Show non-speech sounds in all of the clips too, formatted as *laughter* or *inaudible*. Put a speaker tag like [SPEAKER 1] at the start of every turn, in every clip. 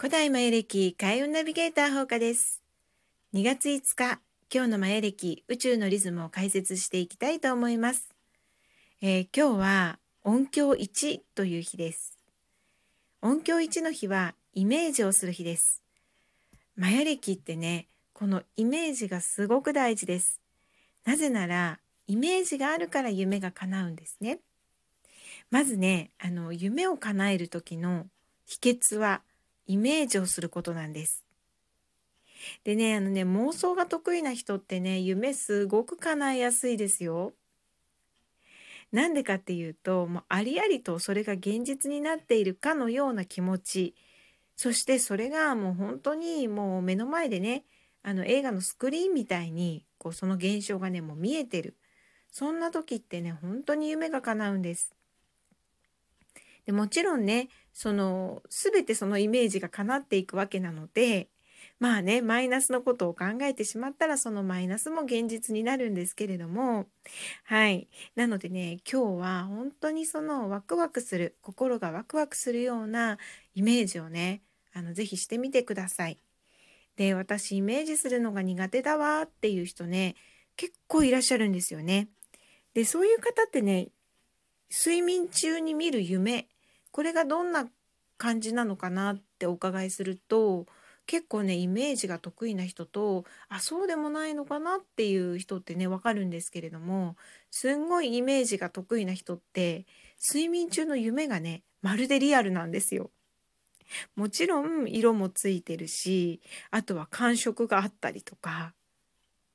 [SPEAKER 1] 古代マヤ暦開運ナビゲーター放課です。2月5日、今日のマヤ暦宇宙のリズムを解説していきたいと思います。えー、今日は音響1という日です。音響1の日はイメージをする日です。マヤ暦ってね、このイメージがすごく大事です。なぜなら、イメージがあるから夢が叶うんですね。まずね、あの、夢を叶える時の秘訣は、イメージをすることなんです。でね、あのね、妄想が得意な人ってね、夢すごく叶えやすいですよ。なんでかっていうと、もうありありとそれが現実になっているかのような気持ち、そしてそれがもう本当にもう目の前でね、あの映画のスクリーンみたいにこうその現象がね、もう見えてる。そんな時ってね、本当に夢が叶うんです。でもちろんねその全てそのイメージが叶っていくわけなのでまあねマイナスのことを考えてしまったらそのマイナスも現実になるんですけれどもはいなのでね今日は本当にそのワクワクする心がワクワクするようなイメージをねあのぜひしてみてください。で私イメージするのが苦手だわっていう人ね結構いらっしゃるんですよね。でそういう方ってね睡眠中に見る夢これがどんな感じなのかなってお伺いすると結構ねイメージが得意な人とあそうでもないのかなっていう人ってねわかるんですけれどもすんごいイメージが得意な人って睡眠中の夢がねまるでリアルなんですよ。もちろん色もついてるしあとは感触があったりとか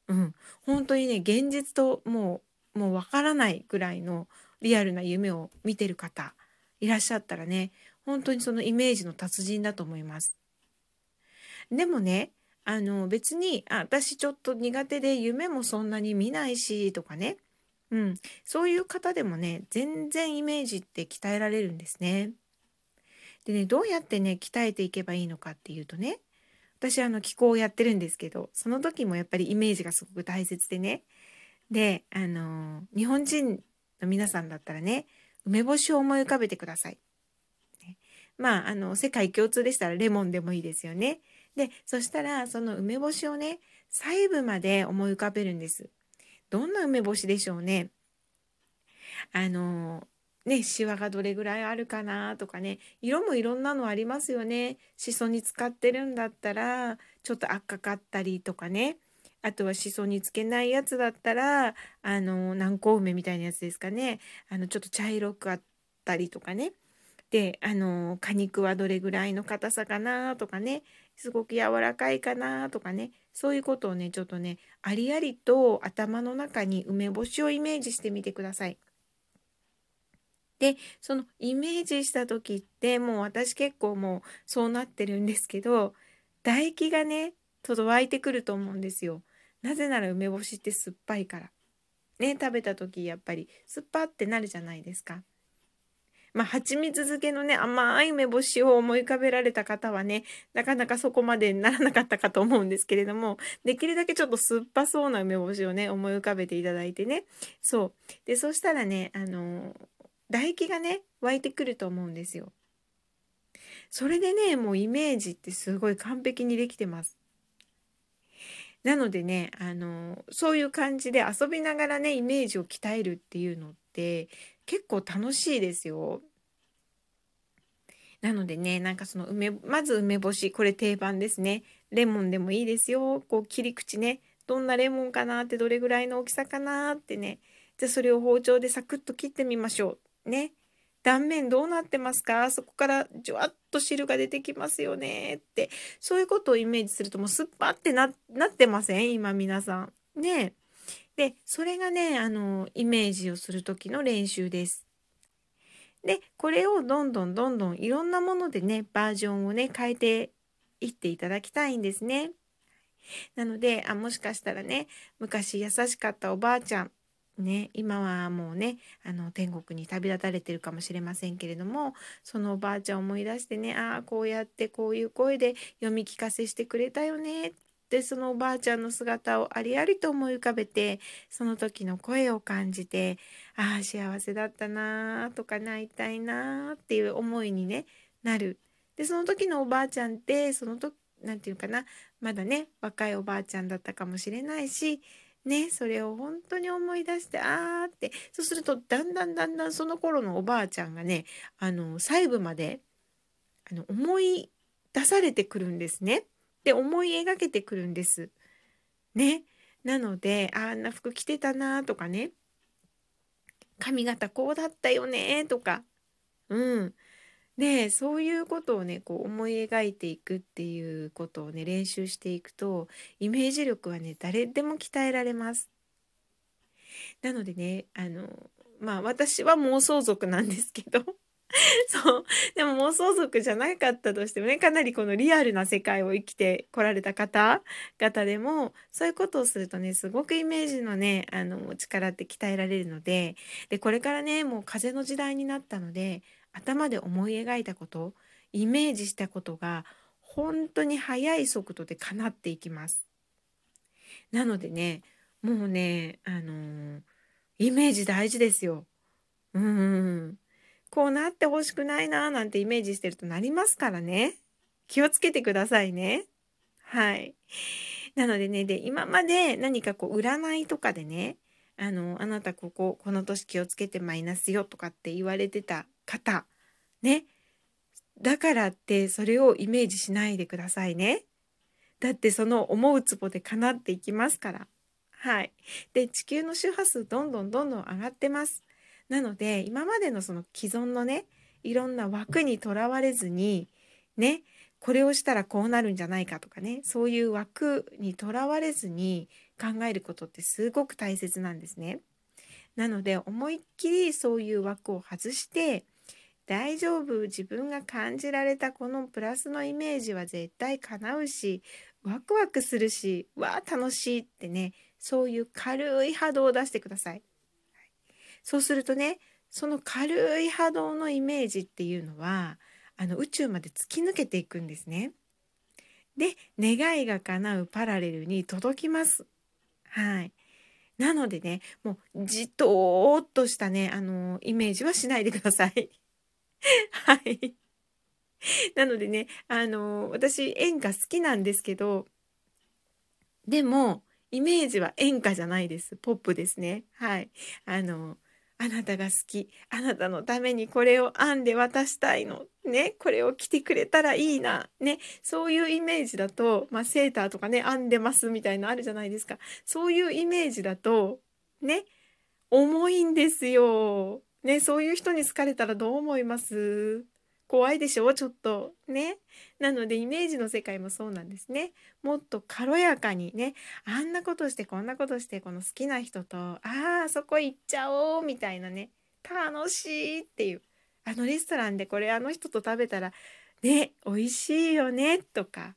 [SPEAKER 1] うん本当にね現実ともうもうわからないぐらいのリアルな夢を見てる方いらっしゃったらね本当にそのイメージの達人だと思います。でもねあの別にあ私ちょっと苦手で夢もそんなに見ないしとかね、うん、そういう方でもね全然イメージって鍛えられるんですね。でねどうやってね鍛えていけばいいのかっていうとね私あの気候をやってるんですけどその時もやっぱりイメージがすごく大切でねであの日本人の皆さんだったらね、梅干しを思い浮かべてください。まあ、あの、世界共通でしたらレモンでもいいですよね。で、そしたら、その梅干しをね、細部まで思い浮かべるんです。どんな梅干しでしょうね。あの、ね、シワがどれぐらいあるかなとかね、色もいろんなのありますよね。しそに使ってるんだったら、ちょっと赤かったりとかね。あとはしそにつけないやつだったら、あの、南高梅みたいなやつですかね。あの、ちょっと茶色くあったりとかね。で、あの、果肉はどれぐらいの硬さかなとかね。すごく柔らかいかなとかね。そういうことをね、ちょっとね、ありありと頭の中に梅干しをイメージしてみてください。で、そのイメージした時って、もう私結構もうそうなってるんですけど、唾液がね、ちょっと湧いてくると思うんですよ。なぜなら梅干しって酸っぱいから。ね、食べた時やっぱり酸っぱってなるじゃないですか。まあ、蜂蜜漬けのね、甘い梅干しを思い浮かべられた方はね、なかなかそこまでならなかったかと思うんですけれども、できるだけちょっと酸っぱそうな梅干しをね、思い浮かべていただいてね。そう。で、そしたらね、あの唾液がね、湧いてくると思うんですよ。それでね、もうイメージってすごい完璧にできてます。なのでね、あの、そういう感じで遊びながらね、イメージを鍛えるっていうのって結構楽しいですよ。なのでね、なんかその梅、まず梅干し、これ定番ですね。レモンでもいいですよ。こう切り口ね、どんなレモンかなって、どれぐらいの大きさかなってね。じゃあそれを包丁でサクッと切ってみましょう。ね。断面どうなってますか？そこからじゅわっと汁が出てきますよねってそういうことをイメージするともう酸っぱってなってません？今皆さん。ねでそれがねあのイメージをする時の練習です。でこれをどんどんどんどんいろんなものでねバージョンをね変えていっていただきたいんですね。なのであもしかしたらね昔優しかったおばあちゃんね、今はもうねあの天国に旅立たれてるかもしれませんけれどもそのおばあちゃんを思い出してねああこうやってこういう声で読み聞かせしてくれたよねってそのおばあちゃんの姿をありありと思い浮かべてその時の声を感じてああ幸せだったなとか泣いたいなっていう思いに、ね、なる。でその時のおばあちゃんってその時何て言うかなまだね若いおばあちゃんだったかもしれないしねそれを本当に思い出してあーってそうするとだんだんだんだんその頃のおばあちゃんがねあの細部まであの思い出されてくるんですね。で思い描けてくるんです。ね。なのであんな服着てたなとかね髪型こうだったよねとかうんでそういうことをねこう思い描いていくっていうことをね練習していくとイメージ力はね誰でも鍛えられます。なのでねあのまあ私は妄想族なんですけど *laughs* そう。でも妄想族じゃなかったとしてもね、かなりこのリアルな世界を生きてこられた方々でも、そういうことをするとね、すごくイメージのね、あの、力って鍛えられるので、で、これからね、もう風の時代になったので、頭で思い描いたこと、イメージしたことが、本当に速い速度で叶っていきます。なのでね、もうね、あのイメージ大事ですよ。うん。こうなってほしくないななんてイメージしてるとなりますからね。気をつけてくださいね。はい。なのでね、で、今まで何かこう占いとかでね、あの、あなたここ、この年気をつけてマイナスよとかって言われてた方、ね。だからってそれをイメージしないでくださいね。だってその思うツボで叶っていきますから。はい。で、地球の周波数どんどんどんどん上がってます。なので今までのその既存のねいろんな枠にとらわれずにねこれをしたらこうなるんじゃないかとかねそういう枠にとらわれずに考えることってすごく大切なんですね。なので思いっきりそういう枠を外して大丈夫？自分が感じられたこのプラスのイメージは絶対叶うしワクワクするしわあ楽しいってねそういう軽い波動を出してください。そうするとねその軽い波動のイメージっていうのはあの宇宙まで突き抜けていくんですね。で願いが叶うパラレルに届きます。はい。なのでねもうじとーっとしたねあのイメージはしないでください。*laughs* はい。なのでねあの私演歌好きなんですけどでもイメージは演歌じゃないです。ポップですね。はい。あのあなたが好き。あなたのためにこれを編んで渡したいの。ね。これを着てくれたらいいな。ね。そういうイメージだと、まあ、セーターとかね、編んでますみたいなのあるじゃないですか。そういうイメージだと、ね。重いんですよ。ね。そういう人に好かれたらどう思います？怖いでしょ？ちょっと。ね。なのでイメージの世界もそうなんですね。もっと軽やかにね。あんなことしてこんなことしてこの好きな人とああそこ行っちゃおうみたいなね。楽しいっていう。あのレストランでこれあの人と食べたらね美味しいよね？とか。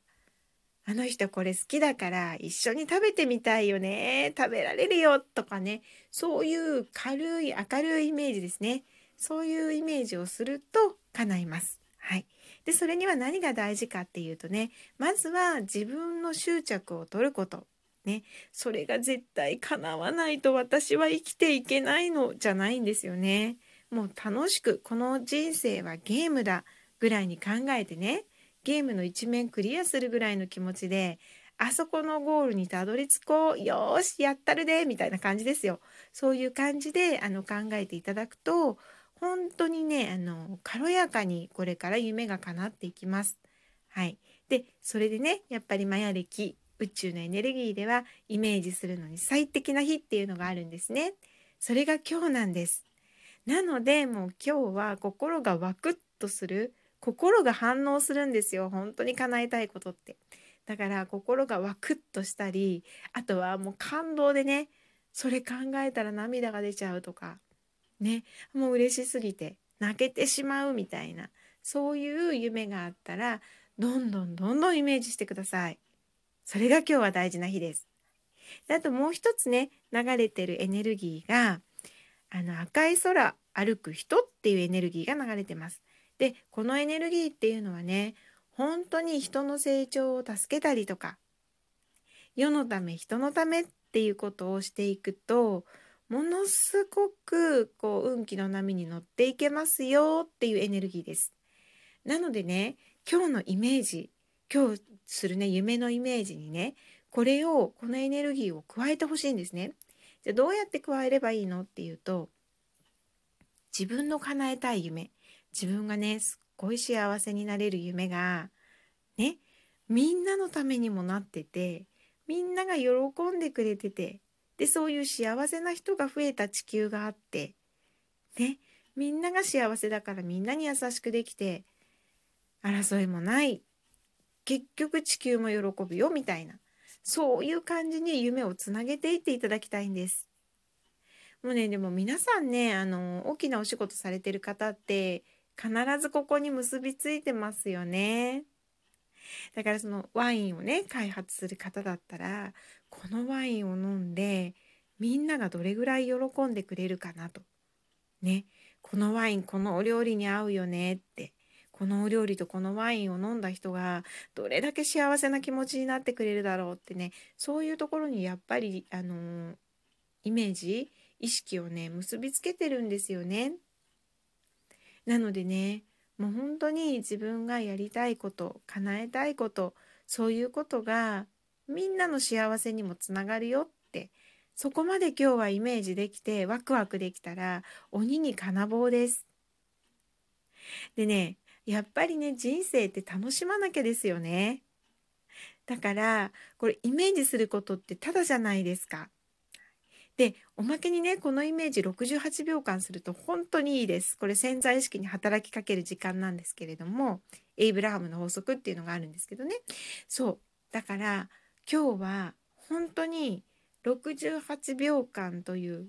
[SPEAKER 1] あの人これ好きだから一緒に食べてみたいよね食べられるよとかねそういう軽い明るいイメージですねそういうイメージをすると叶います。はい。で、それには何が大事かっていうとね、まずは自分の執着を取ること。ね、それが絶対叶わないと私は生きていけないのじゃないんですよね。もう楽しく、この人生はゲームだぐらいに考えてね、ゲームの一面クリアするぐらいの気持ちで、あそこのゴールにたどり着こう。よーし、やったるでみたいな感じですよ。そういう感じであの考えていただくと、本当にねあの軽やかにこれから夢が叶っていきます。はい、でそれでねやっぱりマヤ暦宇宙のエネルギーではイメージするのに最適な日っていうのがあるんですね。それが今日なんです。なのでもう今日は心がワクッとする心が反応するんですよ本当に叶えたいことって。だから心がワクッとしたりあとはもう感動でねそれ考えたら涙が出ちゃうとかねもう嬉しすぎて泣けてしまうみたいなそういう夢があったらどんどんどんどんイメージしてください。それが今日は大事な日です。であともう一つね流れてるエネルギーがあの赤い空歩く人っていうエネルギーが流れてます。でこのエネルギーっていうのはね本当に人の成長を助けたりとか世のため人のためっていうことをしていくとものすごくこう運気の波に乗っていけますよっていうエネルギーです。なのでね今日のイメージ今日するね夢のイメージにねこれをこのエネルギーを加えてほしいんですね。じゃどうやって加えればいいのっていうと自分の叶えたい夢自分がねすっごい幸せになれる夢がねみんなのためにもなっててみんなが喜んでくれててでそういう幸せな人が増えた地球があってねみんなが幸せだからみんなに優しくできて争いもない結局地球も喜ぶよみたいなそういう感じに夢をつなげていっていただきたいんです。もうねでも皆さんねあの大きなお仕事されてる方って必ずここに結びついてますよね。だからそのワインをね開発する方だったらこのワインを飲んでみんながどれぐらい喜んでくれるかなと。ねこのワインこのお料理に合うよねってこのお料理とこのワインを飲んだ人がどれだけ幸せな気持ちになってくれるだろうってねそういうところにやっぱりあの、イメージ意識をね結びつけてるんですよね。なのでねもう本当に自分がやりたいこと叶えたいことそういうことがみんなの幸せにもつながるよってそこまで今日はイメージできてワクワクできたら鬼に金棒です。でねやっぱりね人生って楽しまなきゃですよね。だからこれイメージすることってただじゃないですか。でおまけにねこのイメージ68秒間すると本当にいいです。これ潜在意識に働きかける時間なんですけれどもエイブラハムの法則っていうのがあるんですけどねそうだから今日は本当に68秒間という